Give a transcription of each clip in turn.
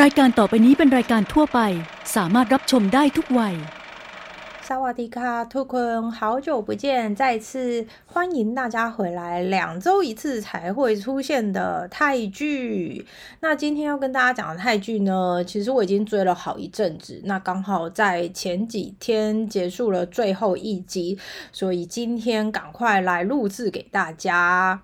รายการต่อไปนี้เป็นรายการทั่วไป สามารถรับชมได้ทุกวัย萨瓦迪卡，兔坤，好久不见！再次欢迎大家回来，两周一次才会出现的泰剧。那今天要跟大家讲的泰剧呢，其实我已经追了好一阵子，那刚好在前几天结束了最后一集，所以今天赶快来录制给大家。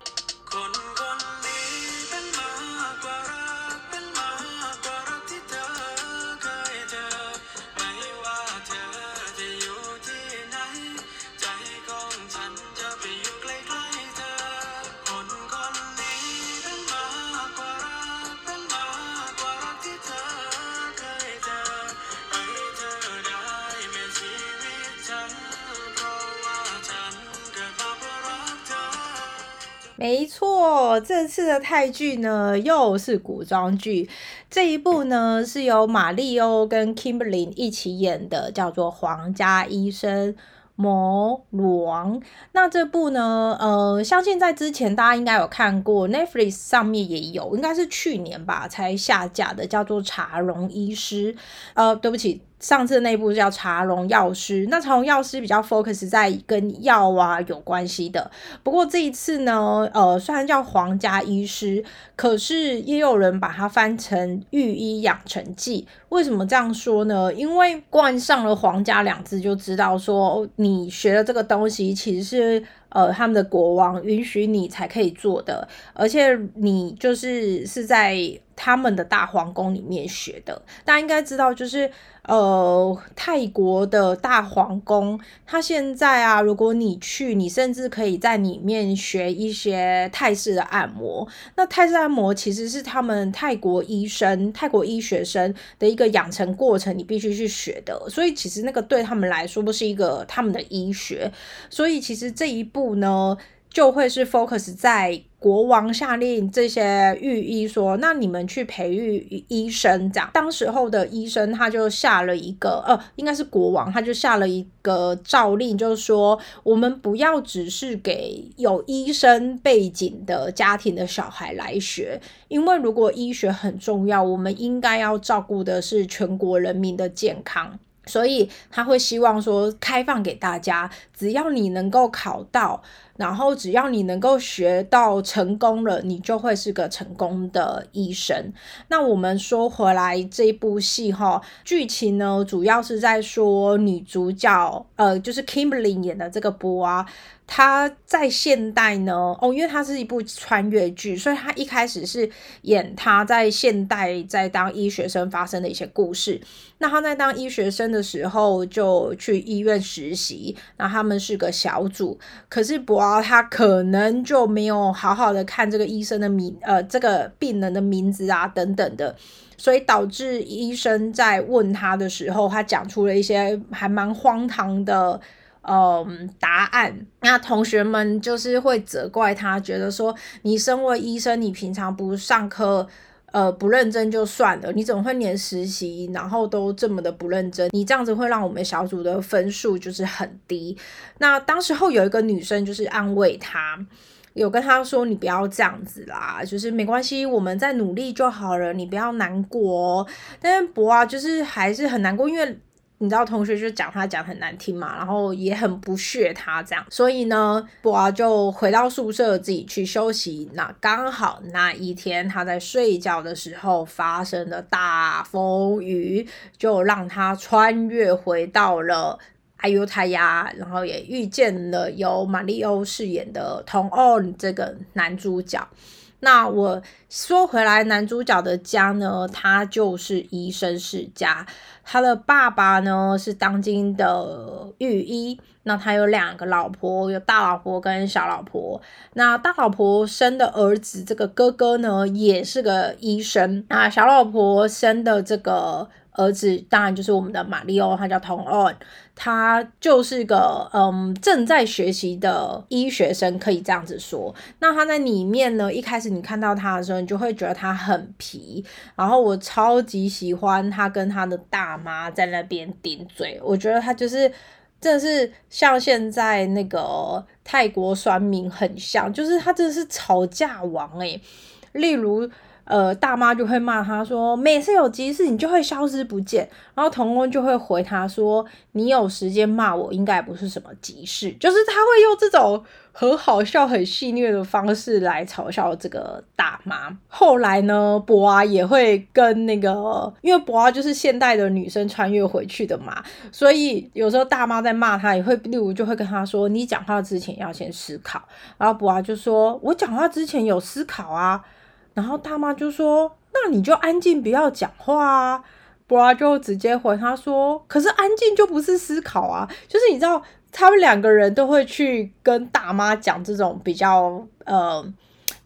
的泰剧呢又是古装剧。这一部呢是由马丽欧跟 Kimberly 一起演的，叫做《皇家医生魔王》。那这部呢，呃，相信在之前大家应该有看过，Netflix 上面也有，应该是去年吧才下架的，叫做《茶龙医师》。呃，对不起。上次那部叫《茶龙药师》，那茶龙药师比较 focus 在跟药啊有关系的。不过这一次呢，呃，虽然叫皇家医师，可是也有人把它翻成御医养成记。为什么这样说呢？因为冠上了“皇家”两字，就知道说你学的这个东西其实是。呃，他们的国王允许你才可以做的，而且你就是是在他们的大皇宫里面学的。大家应该知道，就是呃，泰国的大皇宫，它现在啊，如果你去，你甚至可以在里面学一些泰式的按摩。那泰式按摩其实是他们泰国医生、泰国医学生的一个养成过程，你必须去学的。所以其实那个对他们来说，不是一个他们的医学。所以其实这一步。呢，就会是 focus 在国王下令这些御医说，那你们去培育医生，这样。当时候的医生他就下了一个，呃，应该是国王，他就下了一个诏令，就是说，我们不要只是给有医生背景的家庭的小孩来学，因为如果医学很重要，我们应该要照顾的是全国人民的健康。所以他会希望说开放给大家，只要你能够考到，然后只要你能够学到成功了，你就会是个成功的医生。那我们说回来这一部戏哈，剧情呢主要是在说女主角呃，就是 Kimberly 演的这个波啊。他在现代呢，哦，因为它是一部穿越剧，所以他一开始是演他在现代在当医学生发生的一些故事。那他在当医学生的时候，就去医院实习，那他们是个小组，可是博然后他可能就没有好好的看这个医生的名，呃，这个病人的名字啊等等的，所以导致医生在问他的时候，他讲出了一些还蛮荒唐的。嗯，答案那同学们就是会责怪他，觉得说你身为医生，你平常不上课，呃，不认真就算了，你怎么会连实习然后都这么的不认真？你这样子会让我们小组的分数就是很低。那当时候有一个女生就是安慰他，有跟他说你不要这样子啦，就是没关系，我们在努力就好了，你不要难过。哦但是博啊，就是还是很难过，因为。你知道同学就讲他讲很难听嘛，然后也很不屑他这样，所以呢，博啊就回到宿舍自己去休息。那刚好那一天他在睡觉的时候发生了大风雨，就让他穿越回到了阿尤泰亚，然后也遇见了由马里欧饰演的同恩这个男主角。那我说回来，男主角的家呢，他就是医生世家。他的爸爸呢是当今的御医。那他有两个老婆，有大老婆跟小老婆。那大老婆生的儿子，这个哥哥呢也是个医生。那小老婆生的这个。儿子当然就是我们的马里奥，他叫童恩，他就是个嗯正在学习的医学生，可以这样子说。那他在里面呢，一开始你看到他的时候，你就会觉得他很皮。然后我超级喜欢他跟他的大妈在那边顶嘴，我觉得他就是真的是像现在那个泰国酸民很像，就是他真的是吵架王诶。例如。呃，大妈就会骂他说，每次有急事你就会消失不见，然后童工就会回他说，你有时间骂我应该不是什么急事，就是他会用这种很好笑、很戏谑的方式来嘲笑这个大妈。后来呢，博啊也会跟那个，因为博啊就是现代的女生穿越回去的嘛，所以有时候大妈在骂他，也会例如就会跟他说，你讲话之前要先思考，然后博啊就说，我讲话之前有思考啊。然后大妈就说：“那你就安静，不要讲话啊。”博拉就直接回他说：“可是安静就不是思考啊，就是你知道，他们两个人都会去跟大妈讲这种比较呃，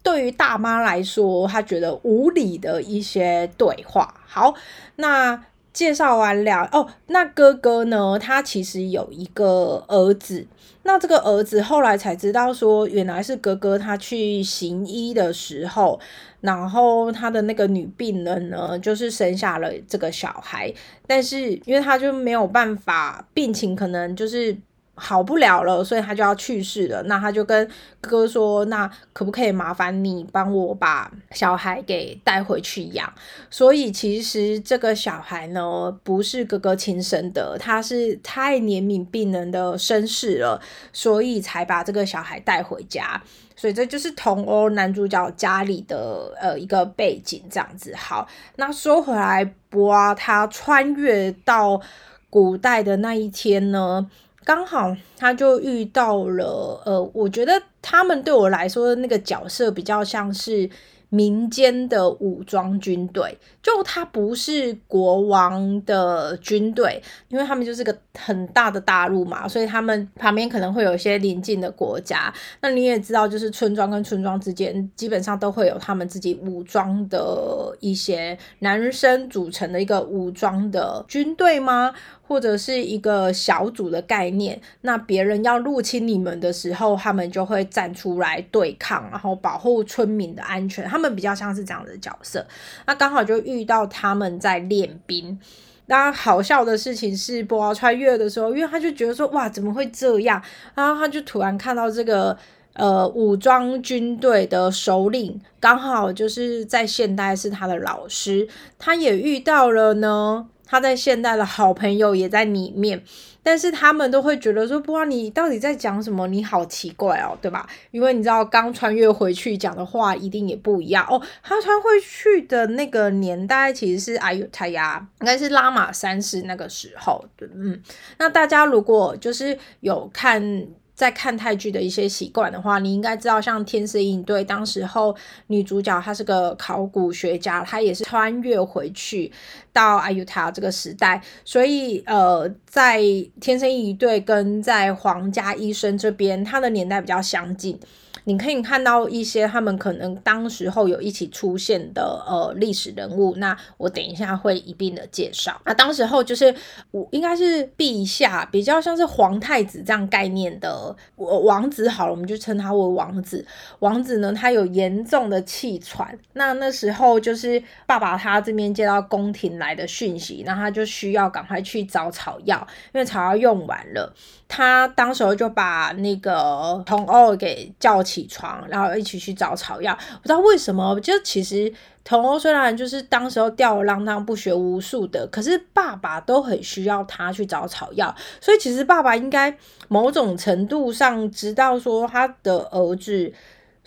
对于大妈来说，她觉得无理的一些对话。”好，那介绍完了哦，那哥哥呢？他其实有一个儿子。那这个儿子后来才知道说，原来是哥哥他去行医的时候，然后他的那个女病人呢，就是生下了这个小孩，但是因为他就没有办法，病情可能就是。好不了了，所以他就要去世了。那他就跟哥哥说：“那可不可以麻烦你帮我把小孩给带回去养？”所以其实这个小孩呢，不是哥哥亲生的，他是太怜悯病人的身世了，所以才把这个小孩带回家。所以这就是同欧男主角家里的呃一个背景这样子。好，那说回来，博啊，他穿越到古代的那一天呢？刚好他就遇到了，呃，我觉得他们对我来说那个角色比较像是。民间的武装军队，就他不是国王的军队，因为他们就是个很大的大陆嘛，所以他们旁边可能会有一些邻近的国家。那你也知道，就是村庄跟村庄之间，基本上都会有他们自己武装的一些男生组成的一个武装的军队吗？或者是一个小组的概念？那别人要入侵你们的时候，他们就会站出来对抗，然后保护村民的安全。他们比较像是这样的角色，那刚好就遇遇到他们在练兵。那好笑的事情是，波奥穿越的时候，因为他就觉得说，哇，怎么会这样？然后他就突然看到这个呃武装军队的首领，刚好就是在现代是他的老师，他也遇到了呢。他在现代的好朋友也在里面，但是他们都会觉得说，不知道你到底在讲什么，你好奇怪哦，对吧？因为你知道刚穿越回去讲的话一定也不一样哦。他穿回去的那个年代其实是哎呦，他呀，应该是拉玛三世那个时候对。嗯，那大家如果就是有看。在看泰剧的一些习惯的话，你应该知道，像《天生一对》当时候女主角她是个考古学家，她也是穿越回去到阿尤塔这个时代，所以呃，在《天生一对》跟在皇家医生这边，她的年代比较相近。你可以看到一些他们可能当时候有一起出现的呃历史人物，那我等一下会一并的介绍。那当时候就是我应该是陛下，比较像是皇太子这样概念的王子好了，我们就称他为王子。王子呢，他有严重的气喘，那那时候就是爸爸他这边接到宫廷来的讯息，那他就需要赶快去找草药，因为草药用完了。他当时候就把那个童欧给叫起起床，然后一起去找草药。不知道为什么，就其实童欧虽然就是当时候吊儿郎当、不学无术的，可是爸爸都很需要他去找草药。所以其实爸爸应该某种程度上知道说他的儿子。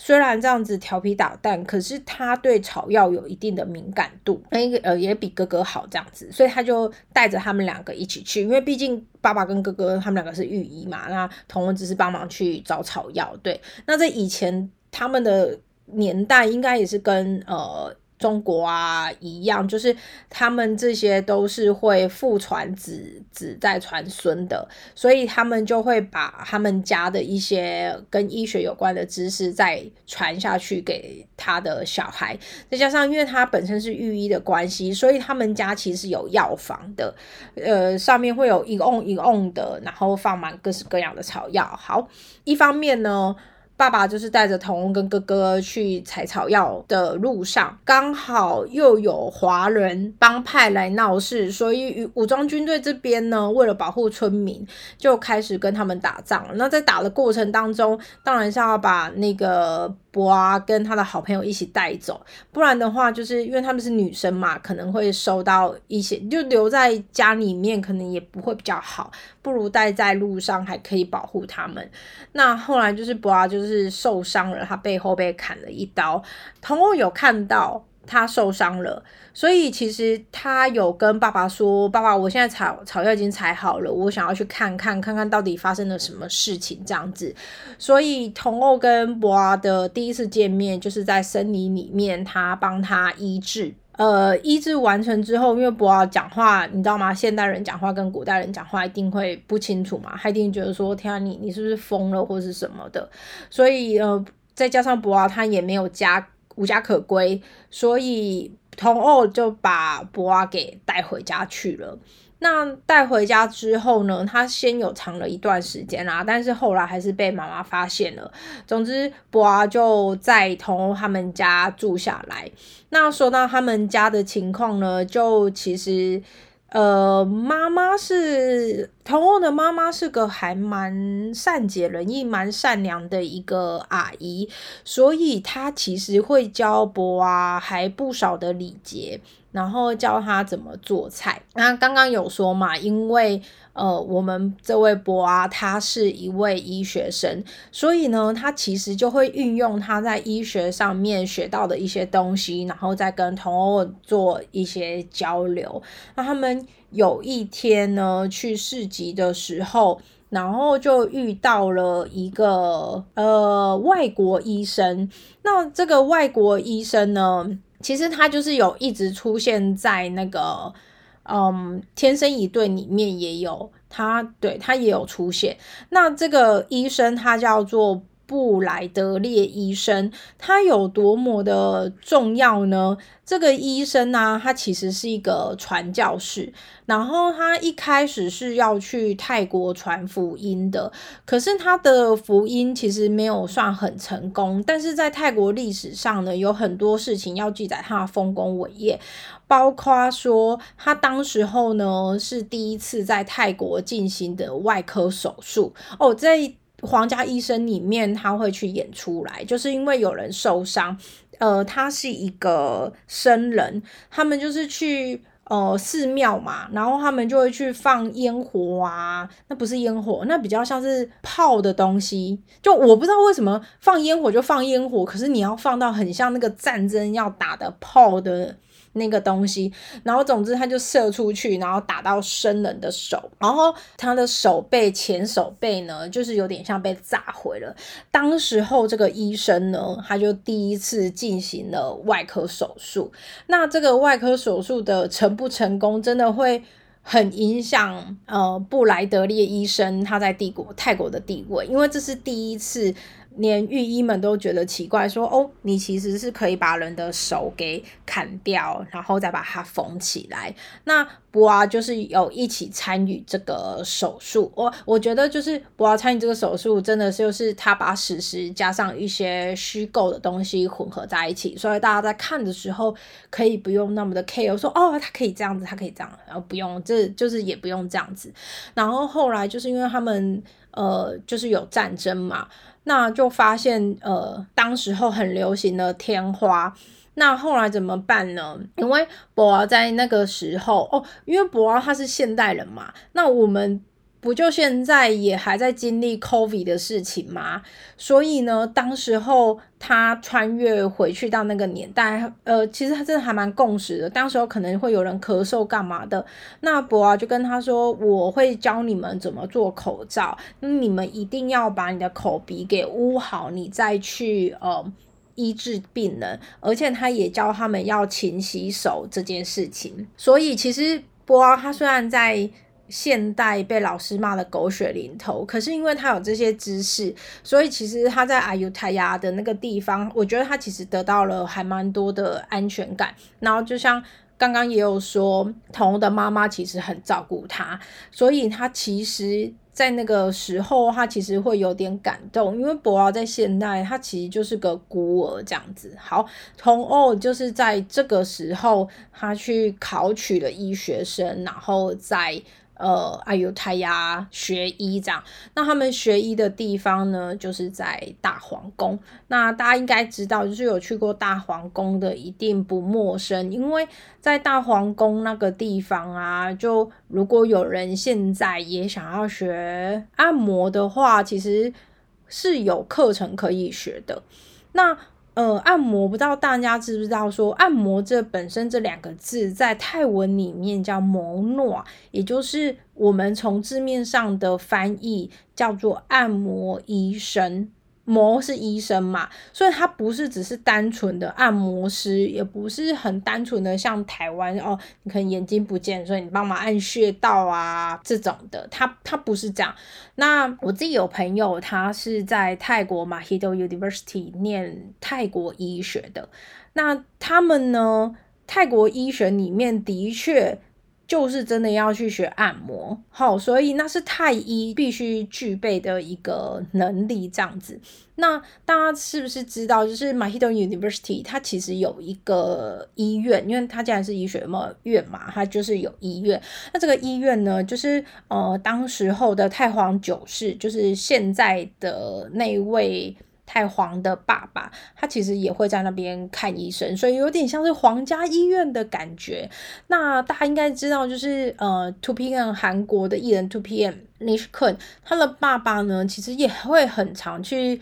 虽然这样子调皮捣蛋，可是他对草药有一定的敏感度，那个呃也比哥哥好这样子，所以他就带着他们两个一起去，因为毕竟爸爸跟哥哥他们两个是御医嘛，那童文只是帮忙去找草药。对，那在以前他们的年代，应该也是跟呃。中国啊，一样，就是他们这些都是会父传子，子再传孙的，所以他们就会把他们家的一些跟医学有关的知识再传下去给他的小孩。再加上，因为他本身是御医的关系，所以他们家其实有药房的，呃，上面会有一瓮一瓮的，然后放满各式各样的草药。好，一方面呢。爸爸就是带着童跟哥哥去采草药的路上，刚好又有华人帮派来闹事，所以武装军队这边呢，为了保护村民，就开始跟他们打仗。那在打的过程当中，当然是要把那个。博啊跟他的好朋友一起带走，不然的话，就是因为他们是女生嘛，可能会收到一些，就留在家里面可能也不会比较好，不如带在路上还可以保护他们。那后来就是博啊，就是受伤了，他背后被砍了一刀，童欧有看到。他受伤了，所以其实他有跟爸爸说：“爸爸，我现在草草药已经采好了，我想要去看看，看看到底发生了什么事情。”这样子，所以童欧跟博阿的第一次见面就是在森林里面，他帮他医治。呃，医治完成之后，因为博阿讲话，你知道吗？现代人讲话跟古代人讲话一定会不清楚嘛，他一定觉得说：“天啊，你你是不是疯了，或是什么的？”所以呃，再加上博阿他也没有加。无家可归，所以童欧就把博阿给带回家去了。那带回家之后呢，他先有藏了一段时间啦，但是后来还是被妈妈发现了。总之，博阿就在童欧他们家住下来。那说到他们家的情况呢，就其实。呃，妈妈是童欧的妈妈，是个还蛮善解人意、蛮善良的一个阿姨，所以她其实会教博啊还不少的礼节，然后教他怎么做菜。那刚刚有说嘛，因为。呃，我们这位博啊，他是一位医学生，所以呢，他其实就会运用他在医学上面学到的一些东西，然后再跟同欧做一些交流。那他们有一天呢，去市集的时候，然后就遇到了一个呃外国医生。那这个外国医生呢，其实他就是有一直出现在那个。嗯，天生一对里面也有他，对他也有出现。那这个医生他叫做布莱德列医生，他有多么的重要呢？这个医生呢，他其实是一个传教士，然后他一开始是要去泰国传福音的，可是他的福音其实没有算很成功。但是在泰国历史上呢，有很多事情要记载他的丰功伟业，包括说他当时候呢是第一次在泰国进行的外科手术哦，在皇家医生里面他会去演出来，就是因为有人受伤。呃，他是一个僧人，他们就是去呃寺庙嘛，然后他们就会去放烟火啊，那不是烟火，那比较像是炮的东西。就我不知道为什么放烟火就放烟火，可是你要放到很像那个战争要打的炮的。那个东西，然后总之他就射出去，然后打到生人的手，然后他的手背前手背呢，就是有点像被炸毁了。当时候这个医生呢，他就第一次进行了外科手术。那这个外科手术的成不成功，真的会很影响呃布莱德利医生他在帝国泰国的地位，因为这是第一次。连御医们都觉得奇怪，说：“哦，你其实是可以把人的手给砍掉，然后再把它缝起来。”那博啊，就是有一起参与这个手术。我我觉得，就是博啊参与这个手术，真的就是他把史实加上一些虚构的东西混合在一起，所以大家在看的时候可以不用那么的 care，说：“哦，他可以这样子，他可以这样。”然后不用，这就是也不用这样子。然后后来就是因为他们呃，就是有战争嘛。那就发现，呃，当时候很流行的天花，那后来怎么办呢？因为博尔在那个时候，哦，因为博尔他是现代人嘛，那我们。不就现在也还在经历 COVID 的事情吗？所以呢，当时候他穿越回去到那个年代，呃，其实他真的还蛮共识的。当时候可能会有人咳嗽干嘛的，那博啊就跟他说：“我会教你们怎么做口罩，那你们一定要把你的口鼻给捂好，你再去呃医治病人。而且他也教他们要勤洗手这件事情。所以其实博啊他虽然在。现代被老师骂的狗血淋头，可是因为他有这些知识，所以其实他在阿尤泰亚的那个地方，我觉得他其实得到了还蛮多的安全感。然后就像刚刚也有说，童的妈妈其实很照顾他，所以他其实，在那个时候，他其实会有点感动，因为博尔在现代，他其实就是个孤儿这样子。好，童欧就是在这个时候，他去考取了医学生，然后在。呃阿尤泰亚学医这样。那他们学医的地方呢，就是在大皇宫。那大家应该知道，就是有去过大皇宫的一定不陌生，因为在大皇宫那个地方啊，就如果有人现在也想要学按摩的话，其实是有课程可以学的。那呃，按摩不知道大家知不知道，说按摩这本身这两个字在泰文里面叫摩诺，也就是我们从字面上的翻译叫做按摩医生。模是医生嘛，所以他不是只是单纯的按摩师，也不是很单纯的像台湾哦，你可能眼睛不见，所以你帮忙按穴道啊这种的，他他不是这样。那我自己有朋友，他是在泰国马希多 University 念泰国医学的，那他们呢，泰国医学里面的确。就是真的要去学按摩，好，所以那是太医必须具备的一个能力，这样子。那大家是不是知道，就是 m a h i d o University 它其实有一个医院，因为它既然是医学嘛院嘛，它就是有医院。那这个医院呢，就是呃，当时候的太皇九世，就是现在的那位。太皇的爸爸，他其实也会在那边看医生，所以有点像是皇家医院的感觉。那大家应该知道，就是呃，Two PM 韩国的艺人 Two PM Nish Kun，他的爸爸呢，其实也会很常去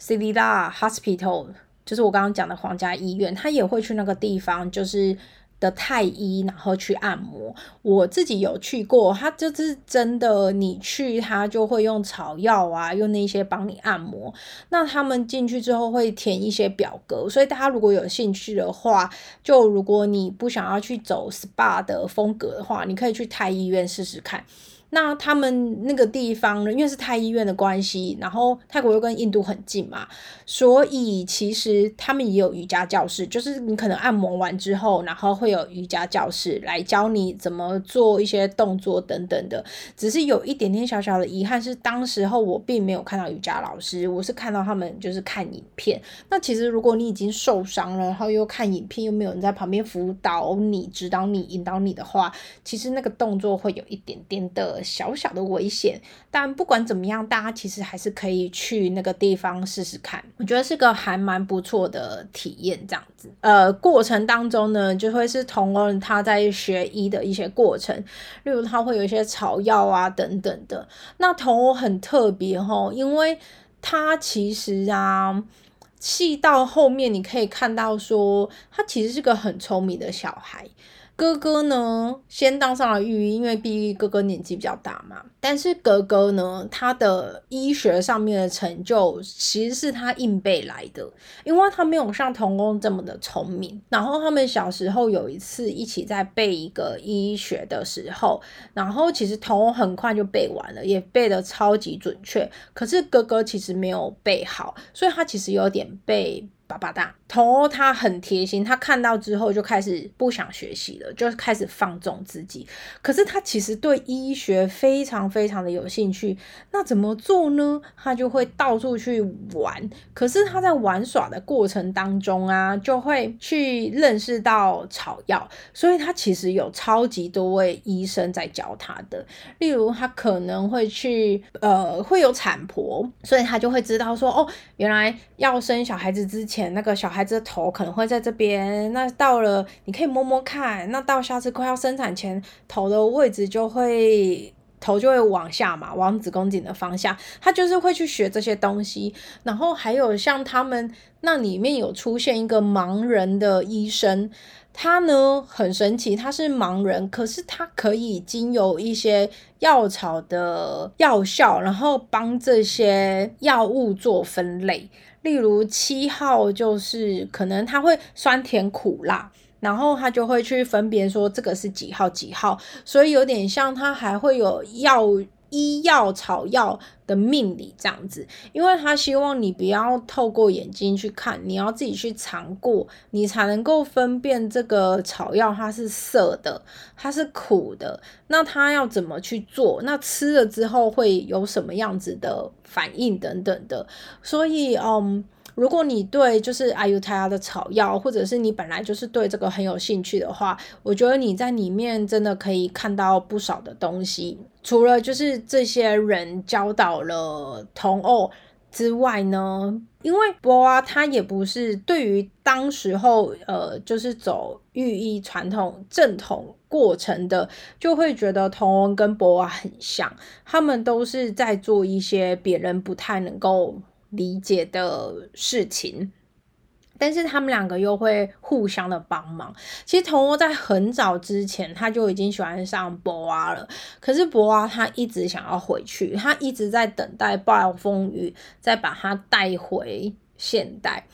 Silida Hospital，就是我刚刚讲的皇家医院，他也会去那个地方，就是。的太医，然后去按摩。我自己有去过，他就是真的，你去他就会用草药啊，用那些帮你按摩。那他们进去之后会填一些表格，所以大家如果有兴趣的话，就如果你不想要去走 SPA 的风格的话，你可以去太医院试试看。那他们那个地方呢？因为是泰医院的关系，然后泰国又跟印度很近嘛，所以其实他们也有瑜伽教室，就是你可能按摩完之后，然后会有瑜伽教室来教你怎么做一些动作等等的。只是有一点点小小的遗憾是，当时候我并没有看到瑜伽老师，我是看到他们就是看影片。那其实如果你已经受伤了，然后又看影片，又没有人在旁边辅导你、指导你、引导你的话，其实那个动作会有一点点的。小小的危险，但不管怎么样，大家其实还是可以去那个地方试试看。我觉得是个还蛮不错的体验，这样子。呃，过程当中呢，就会是同人他在学医的一些过程，例如他会有一些草药啊等等的。那同欧很特别哈，因为他其实啊，戏到后面你可以看到说，他其实是个很聪明的小孩。哥哥呢，先当上了御医，因为毕竟哥哥年纪比较大嘛。但是哥哥呢，他的医学上面的成就其实是他硬背来的，因为他没有像童工这么的聪明。然后他们小时候有一次一起在背一个医学的时候，然后其实童工很快就背完了，也背得超级准确。可是哥哥其实没有背好，所以他其实有点背。巴巴大，童欧他很贴心，他看到之后就开始不想学习了，就开始放纵自己。可是他其实对医学非常非常的有兴趣，那怎么做呢？他就会到处去玩。可是他在玩耍的过程当中啊，就会去认识到草药，所以他其实有超级多位医生在教他的。例如他可能会去，呃，会有产婆，所以他就会知道说，哦，原来要生小孩子之前。那个小孩子的头可能会在这边，那到了你可以摸摸看，那到下次快要生产前，头的位置就会头就会往下嘛，往子宫颈的方向，他就是会去学这些东西。然后还有像他们那里面有出现一个盲人的医生。他呢很神奇，他是盲人，可是他可以经由一些药草的药效，然后帮这些药物做分类。例如七号就是可能他会酸甜苦辣，然后他就会去分别说这个是几号几号，所以有点像他还会有药。医药草药的命理这样子，因为他希望你不要透过眼睛去看，你要自己去尝过，你才能够分辨这个草药它是涩的，它是苦的，那它要怎么去做？那吃了之后会有什么样子的反应等等的。所以，嗯，如果你对就是阿尤泰亚的草药，或者是你本来就是对这个很有兴趣的话，我觉得你在里面真的可以看到不少的东西。除了就是这些人教导了童欧之外呢，因为波啊，他也不是对于当时候呃，就是走寓意传统正统过程的，就会觉得童恩跟波啊很像，他们都是在做一些别人不太能够理解的事情。但是他们两个又会互相的帮忙。其实童窝在很早之前他就已经喜欢上博娃了，可是博娃他一直想要回去，他一直在等待暴风雨再把他带回现代。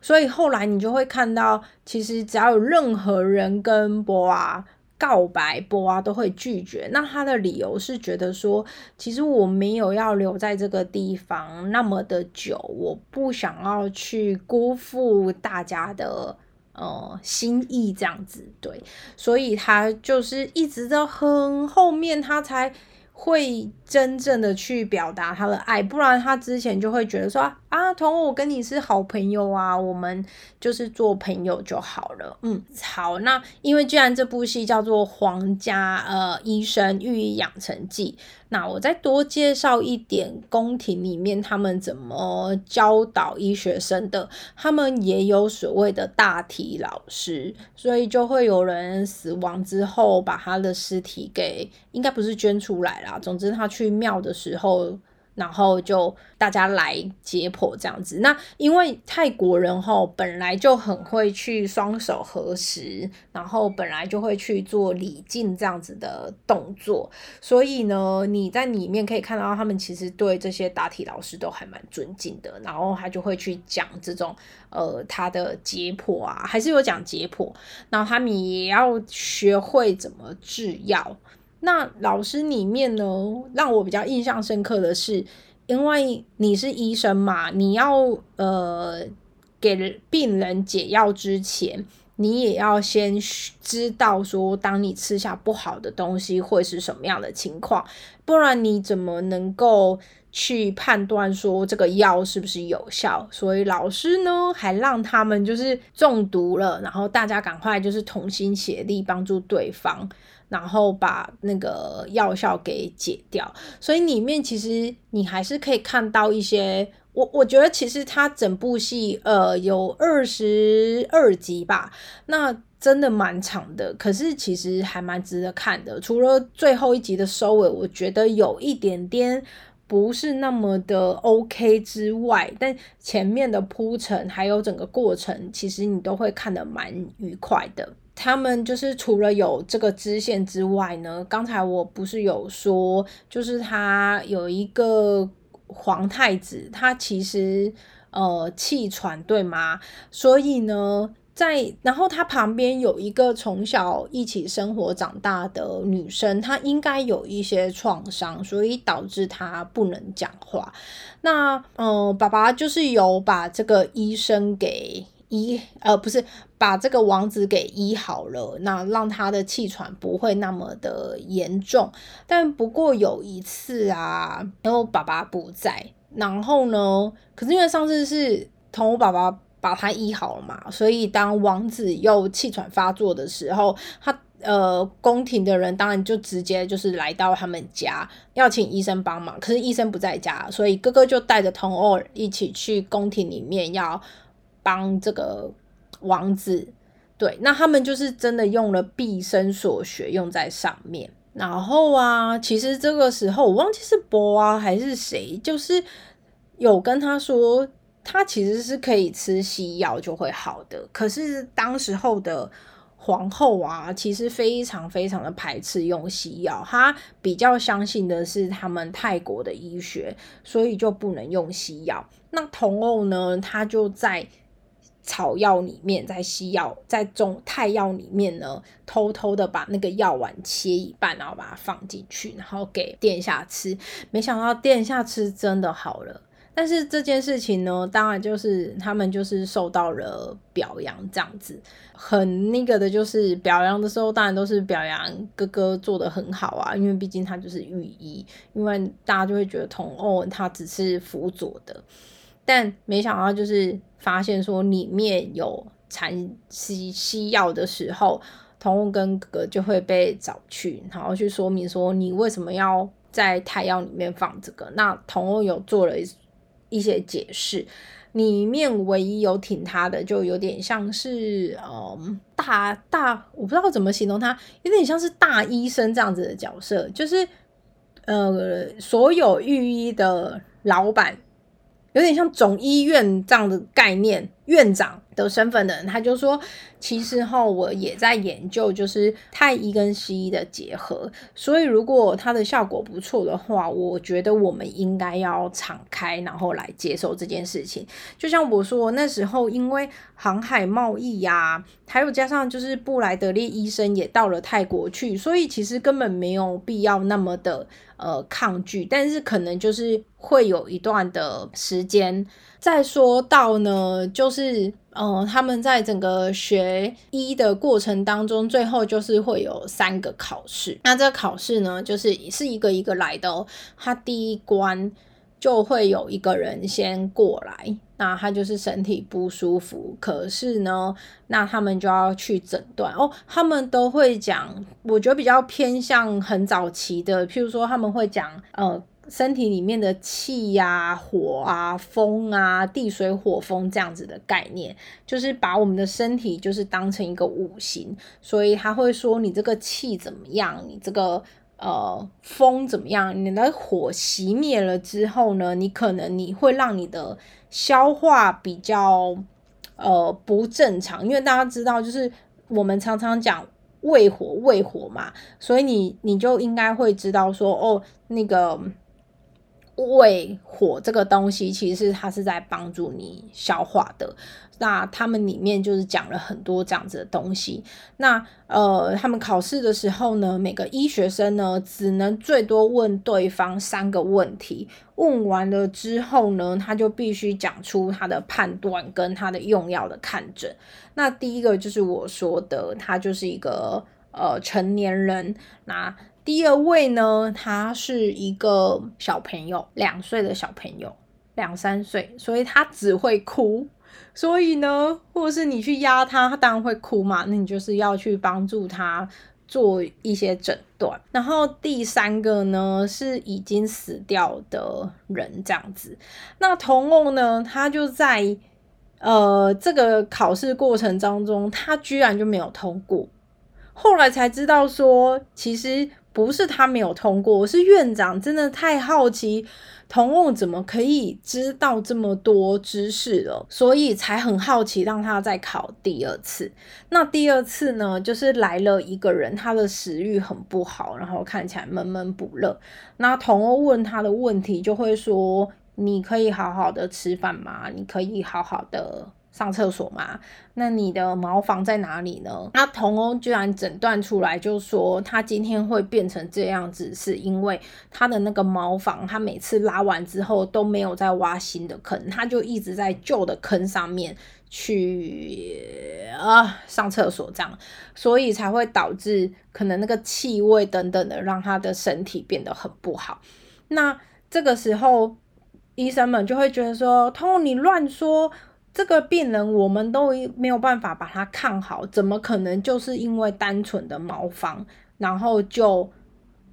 所以后来你就会看到，其实只要有任何人跟博娃。告白波啊都会拒绝，那他的理由是觉得说，其实我没有要留在这个地方那么的久，我不想要去辜负大家的呃心意这样子，对，所以他就是一直到很后面他才。会真正的去表达他的爱，不然他之前就会觉得说啊，童我跟你是好朋友啊，我们就是做朋友就好了。嗯，好，那因为既然这部戏叫做《皇家呃医生寓意养成记》。那我再多介绍一点宫廷里面他们怎么教导医学生的，他们也有所谓的大体老师，所以就会有人死亡之后把他的尸体给，应该不是捐出来啦，总之他去去庙的时候。然后就大家来解剖这样子。那因为泰国人吼本来就很会去双手合十，然后本来就会去做礼敬这样子的动作，所以呢，你在里面可以看到他们其实对这些答题老师都还蛮尊敬的。然后他就会去讲这种呃他的解剖啊，还是有讲解剖。然后他们也要学会怎么制药。那老师里面呢，让我比较印象深刻的是，因为你是医生嘛，你要呃给病人解药之前，你也要先知道说，当你吃下不好的东西会是什么样的情况，不然你怎么能够去判断说这个药是不是有效？所以老师呢，还让他们就是中毒了，然后大家赶快就是同心协力帮助对方。然后把那个药效给解掉，所以里面其实你还是可以看到一些。我我觉得其实它整部戏呃有二十二集吧，那真的蛮长的，可是其实还蛮值得看的。除了最后一集的收尾，我觉得有一点点不是那么的 OK 之外，但前面的铺陈还有整个过程，其实你都会看得蛮愉快的。他们就是除了有这个支线之外呢，刚才我不是有说，就是他有一个皇太子，他其实呃气喘对吗？所以呢，在然后他旁边有一个从小一起生活长大的女生，她应该有一些创伤，所以导致她不能讲话。那嗯，爸爸就是有把这个医生给。医呃不是把这个王子给医好了，那让他的气喘不会那么的严重。但不过有一次啊，然后爸爸不在，然后呢，可是因为上次是同我爸爸把他医好了嘛，所以当王子又气喘发作的时候，他呃宫廷的人当然就直接就是来到他们家要请医生帮忙，可是医生不在家，所以哥哥就带着童欧一起去宫廷里面要。帮这个王子，对，那他们就是真的用了毕生所学用在上面。然后啊，其实这个时候我忘记是波啊还是谁，就是有跟他说，他其实是可以吃西药就会好的。可是当时候的皇后啊，其实非常非常的排斥用西药，她比较相信的是他们泰国的医学，所以就不能用西药。那童欧呢，他就在。草药里面，在西药，在中泰药里面呢，偷偷的把那个药丸切一半，然后把它放进去，然后给殿下吃。没想到殿下吃真的好了。但是这件事情呢，当然就是他们就是受到了表扬，这样子很那个的，就是表扬的时候，当然都是表扬哥哥做的很好啊，因为毕竟他就是御医，因为大家就会觉得同欧他只是辅佐的。但没想到就是发现说里面有残西西药的时候，童翁跟哥哥就会被找去，然后去说明说你为什么要在太药里面放这个。那童翁有做了一一些解释，里面唯一有挺他的，就有点像是嗯大大，我不知道怎么形容他，有点像是大医生这样子的角色，就是呃所有御医的老板。有点像总医院这样的概念，院长的身份的人，他就说，其实哈，我也在研究，就是太医跟西医的结合，所以如果它的效果不错的话，我觉得我们应该要敞开，然后来接受这件事情。就像我说，那时候因为航海贸易呀，还有加上就是布莱德利医生也到了泰国去，所以其实根本没有必要那么的。呃，抗拒，但是可能就是会有一段的时间。再说到呢，就是呃，他们在整个学医的过程当中，最后就是会有三个考试。那这个考试呢，就是是一个一个来的。他第一关。就会有一个人先过来，那他就是身体不舒服，可是呢，那他们就要去诊断哦。他们都会讲，我觉得比较偏向很早期的，譬如说他们会讲，呃，身体里面的气呀、火啊、风啊、地水火风这样子的概念，就是把我们的身体就是当成一个五行，所以他会说你这个气怎么样，你这个。呃，风怎么样？你的火熄灭了之后呢？你可能你会让你的消化比较呃不正常，因为大家知道，就是我们常常讲胃火，胃火嘛，所以你你就应该会知道说，哦，那个。胃火这个东西，其实它是在帮助你消化的。那他们里面就是讲了很多这样子的东西。那呃，他们考试的时候呢，每个医学生呢，只能最多问对方三个问题。问完了之后呢，他就必须讲出他的判断跟他的用药的看诊。那第一个就是我说的，他就是一个呃成年人。那第二位呢，他是一个小朋友，两岁的小朋友，两三岁，所以他只会哭。所以呢，或者是你去压他，他当然会哭嘛。那你就是要去帮助他做一些诊断。然后第三个呢，是已经死掉的人这样子。那童梦呢，他就在呃这个考试过程当中，他居然就没有通过。后来才知道说，其实。不是他没有通过，是院长真的太好奇童梦怎么可以知道这么多知识了，所以才很好奇，让他再考第二次。那第二次呢，就是来了一个人，他的食欲很不好，然后看起来闷闷不乐。那童欧问他的问题，就会说：“你可以好好的吃饭吗？你可以好好的。”上厕所嘛？那你的茅房在哪里呢？那童欧居然诊断出来，就说他今天会变成这样子，是因为他的那个茅房，他每次拉完之后都没有再挖新的坑，他就一直在旧的坑上面去啊上厕所，这样，所以才会导致可能那个气味等等的，让他的身体变得很不好。那这个时候，医生们就会觉得说，通欧你乱说。这个病人我们都没有办法把他看好，怎么可能就是因为单纯的毛房，然后就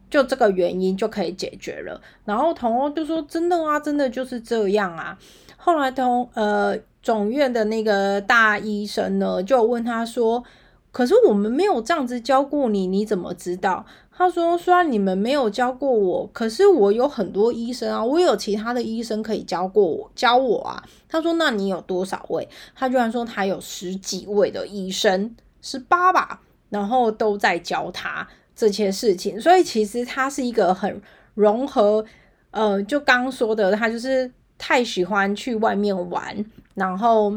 就这个原因就可以解决了？然后童欧就说：“真的啊，真的就是这样啊。”后来童呃总院的那个大医生呢，就问他说：“可是我们没有这样子教过你，你怎么知道？”他说：“虽然你们没有教过我，可是我有很多医生啊，我有其他的医生可以教过我，教我啊。”他说：“那你有多少位？”他居然说他有十几位的医生，十八吧，然后都在教他这些事情。所以其实他是一个很融合，呃，就刚说的，他就是太喜欢去外面玩，然后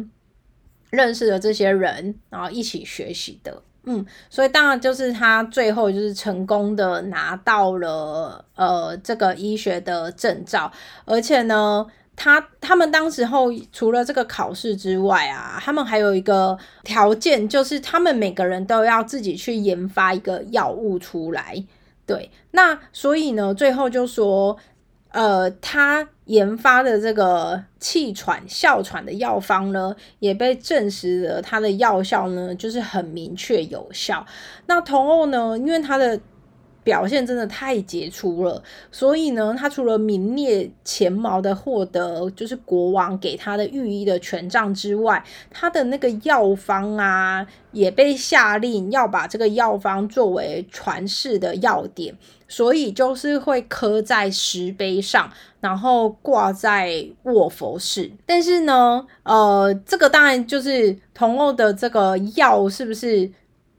认识了这些人，然后一起学习的。嗯，所以当然就是他最后就是成功的拿到了呃这个医学的证照，而且呢，他他们当时候除了这个考试之外啊，他们还有一个条件，就是他们每个人都要自己去研发一个药物出来。对，那所以呢，最后就说。呃，他研发的这个气喘、哮喘的药方呢，也被证实了它的药效呢，就是很明确有效。那同欧呢，因为它的表现真的太杰出了，所以呢，他除了名列前茅的获得就是国王给他的御医的权杖之外，他的那个药方啊，也被下令要把这个药方作为传世的要点，所以就是会刻在石碑上，然后挂在卧佛寺。但是呢，呃，这个当然就是同欧的这个药是不是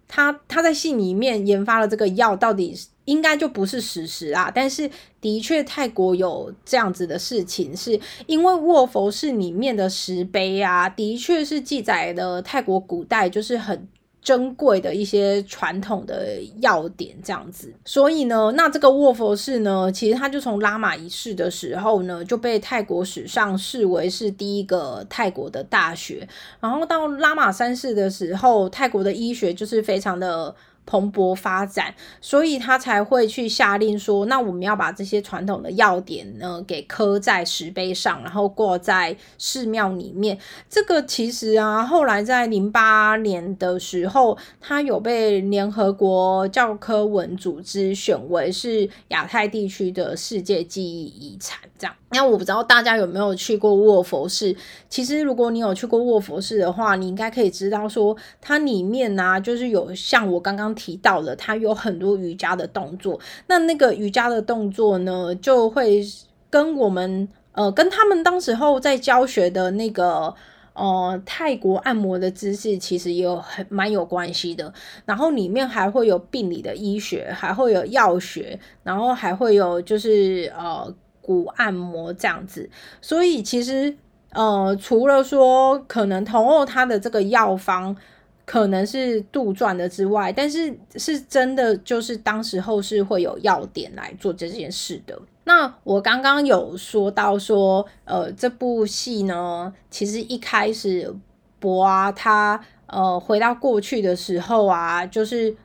他他在信里面研发了这个药，到底？应该就不是事实啊，但是的确泰国有这样子的事情，是因为卧佛寺里面的石碑啊，的确是记载了泰国古代就是很。珍贵的一些传统的要点，这样子，所以呢，那这个卧佛寺呢，其实它就从拉玛一世的时候呢，就被泰国史上视为是第一个泰国的大学，然后到拉玛三世的时候，泰国的医学就是非常的。蓬勃发展，所以他才会去下令说，那我们要把这些传统的要点呢，给刻在石碑上，然后挂在寺庙里面。这个其实啊，后来在零八年的时候，它有被联合国教科文组织选为是亚太地区的世界记忆遗产，这样。那我不知道大家有没有去过卧佛寺。其实，如果你有去过卧佛寺的话，你应该可以知道说，它里面呢，就是有像我刚刚提到了，它有很多瑜伽的动作。那那个瑜伽的动作呢，就会跟我们呃，跟他们当时候在教学的那个呃泰国按摩的姿势，其实也有很蛮有关系的。然后里面还会有病理的医学，还会有药学，然后还会有就是呃。骨按摩这样子，所以其实呃，除了说可能同欧他的这个药方可能是杜撰的之外，但是是真的就是当时候是会有要点来做这件事的。那我刚刚有说到说，呃，这部戏呢，其实一开始博啊，他呃回到过去的时候啊，就是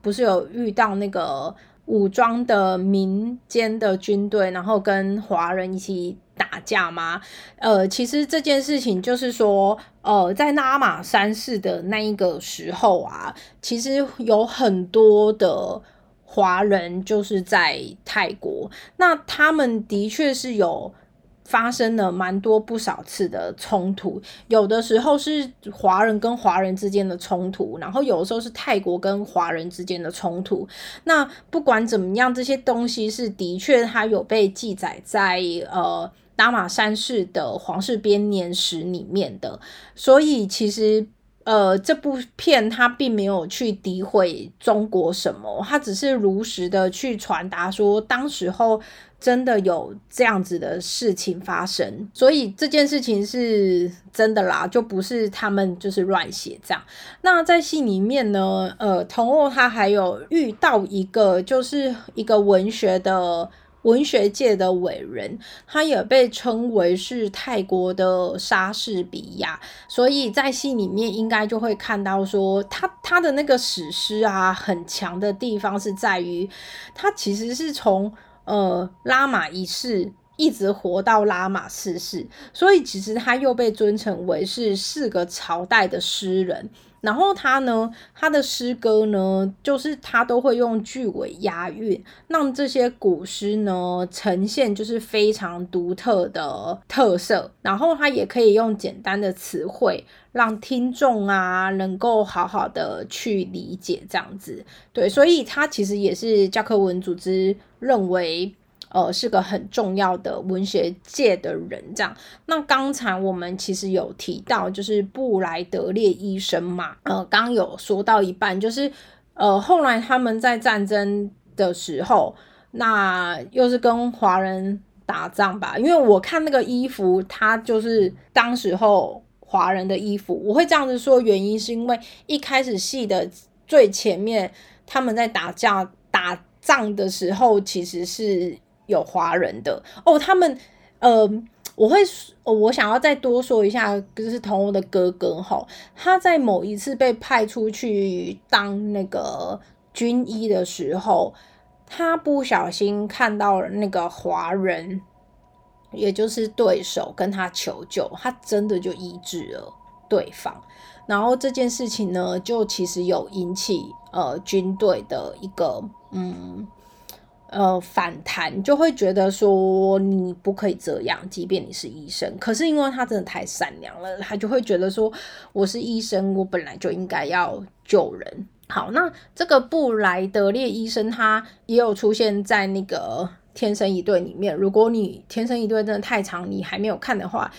不是有遇到那个。武装的民间的军队，然后跟华人一起打架吗？呃，其实这件事情就是说，呃，在拉玛三世的那一个时候啊，其实有很多的华人就是在泰国，那他们的确是有。发生了蛮多不少次的冲突，有的时候是华人跟华人之间的冲突，然后有的时候是泰国跟华人之间的冲突。那不管怎么样，这些东西是的确它有被记载在呃达马山市的皇室编年史里面的，所以其实。呃，这部片它并没有去诋毁中国什么，它只是如实的去传达说，当时候真的有这样子的事情发生，所以这件事情是真的啦，就不是他们就是乱写这样。那在戏里面呢，呃，同欧他还有遇到一个，就是一个文学的。文学界的伟人，他也被称为是泰国的莎士比亚，所以在戏里面应该就会看到说，他他的那个史诗啊，很强的地方是在于，他其实是从呃拉玛一世一直活到拉玛四世，所以其实他又被尊称为是四个朝代的诗人。然后他呢，他的诗歌呢，就是他都会用句尾押韵，让这些古诗呢呈现就是非常独特的特色。然后他也可以用简单的词汇，让听众啊能够好好的去理解这样子。对，所以他其实也是教科文组织认为。呃，是个很重要的文学界的人，这样。那刚才我们其实有提到，就是布莱德列医生嘛，呃，刚有说到一半，就是呃，后来他们在战争的时候，那又是跟华人打仗吧？因为我看那个衣服，它就是当时候华人的衣服。我会这样子说，原因是因为一开始戏的最前面，他们在打架打仗的时候，其实是。有华人的哦，他们呃，我会我想要再多说一下，就是童欧的哥哥哈，他在某一次被派出去当那个军医的时候，他不小心看到了那个华人，也就是对手跟他求救，他真的就医治了对方。然后这件事情呢，就其实有引起呃军队的一个嗯呃反弹，就会觉得说你不可以这样，即便你是医生。可是因为他真的太善良了，他就会觉得说我是医生，我本来就应该要救人。好，那这个布莱德列医生他也有出现在那个《天生一对》里面。如果你《天生一对》真的太长，你还没有看的话，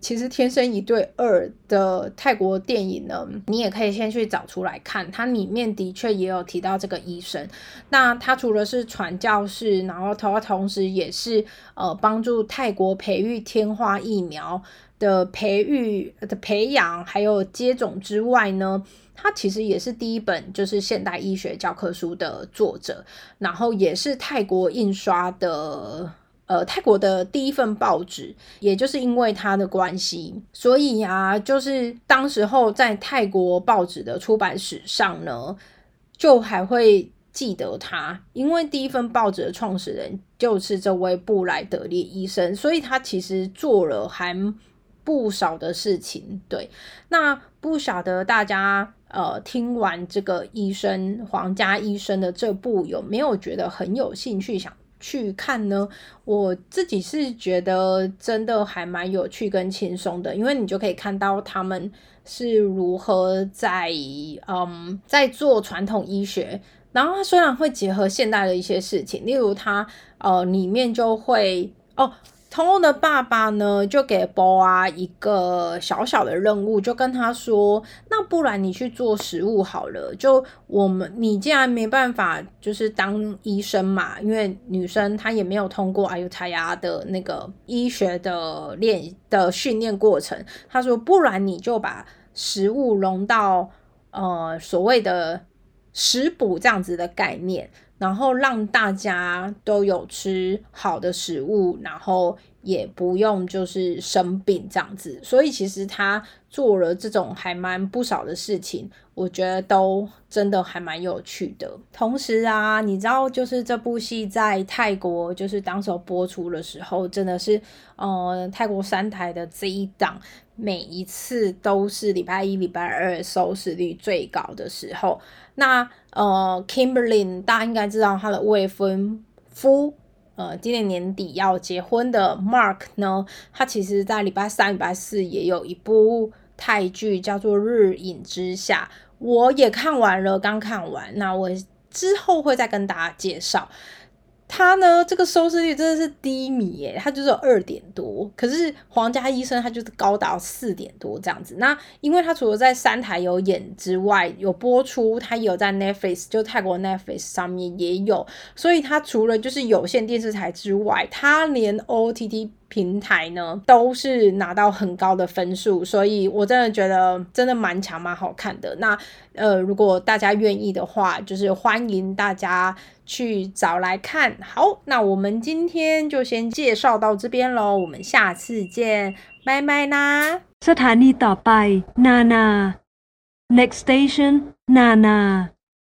其实《天生一对二》的泰国电影呢，你也可以先去找出来看。它里面的确也有提到这个医生。那他除了是传教士，然后他同时也是呃帮助泰国培育天花疫苗的培育的培养，还有接种之外呢。他其实也是第一本就是现代医学教科书的作者，然后也是泰国印刷的呃泰国的第一份报纸，也就是因为他的关系，所以啊，就是当时候在泰国报纸的出版史上呢，就还会记得他，因为第一份报纸的创始人就是这位布莱德利医生，所以他其实做了还不少的事情。对，那不晓得大家。呃，听完这个医生皇家医生的这部，有没有觉得很有兴趣想去看呢？我自己是觉得真的还蛮有趣跟轻松的，因为你就可以看到他们是如何在嗯在做传统医学，然后它虽然会结合现代的一些事情，例如它呃里面就会哦。通通的爸爸呢，就给波啊一个小小的任务，就跟他说：“那不然你去做食物好了。就我们，你既然没办法，就是当医生嘛，因为女生她也没有通过阿尤塔亚的那个医学的练的训练过程。他说，不然你就把食物融到呃所谓的食补这样子的概念。”然后让大家都有吃好的食物，然后也不用就是生病这样子。所以其实他做了这种还蛮不少的事情，我觉得都真的还蛮有趣的。同时啊，你知道就是这部戏在泰国就是当时播出的时候，真的是呃泰国三台的这一档每一次都是礼拜一、礼拜二收视率最高的时候。那呃，Kimberly，大家应该知道她的未婚夫，呃，今年年底要结婚的 Mark 呢，他其实在礼拜三、礼拜四也有一部泰剧叫做《日影之下》，我也看完了，刚看完，那我之后会再跟大家介绍。他呢，这个收视率真的是低迷耶，他就是二点多，可是皇家医生他就是高达四点多这样子。那因为他除了在三台有演之外，有播出，他有在 Netflix 就泰国 Netflix 上面也有，所以他除了就是有线电视台之外，他连 OTT。平台呢都是拿到很高的分数，所以我真的觉得真的蛮强蛮好看的。那呃，如果大家愿意的话，就是欢迎大家去找来看。好，那我们今天就先介绍到这边喽，我们下次见，拜拜啦。สถานีต่อไปนานา next station นานา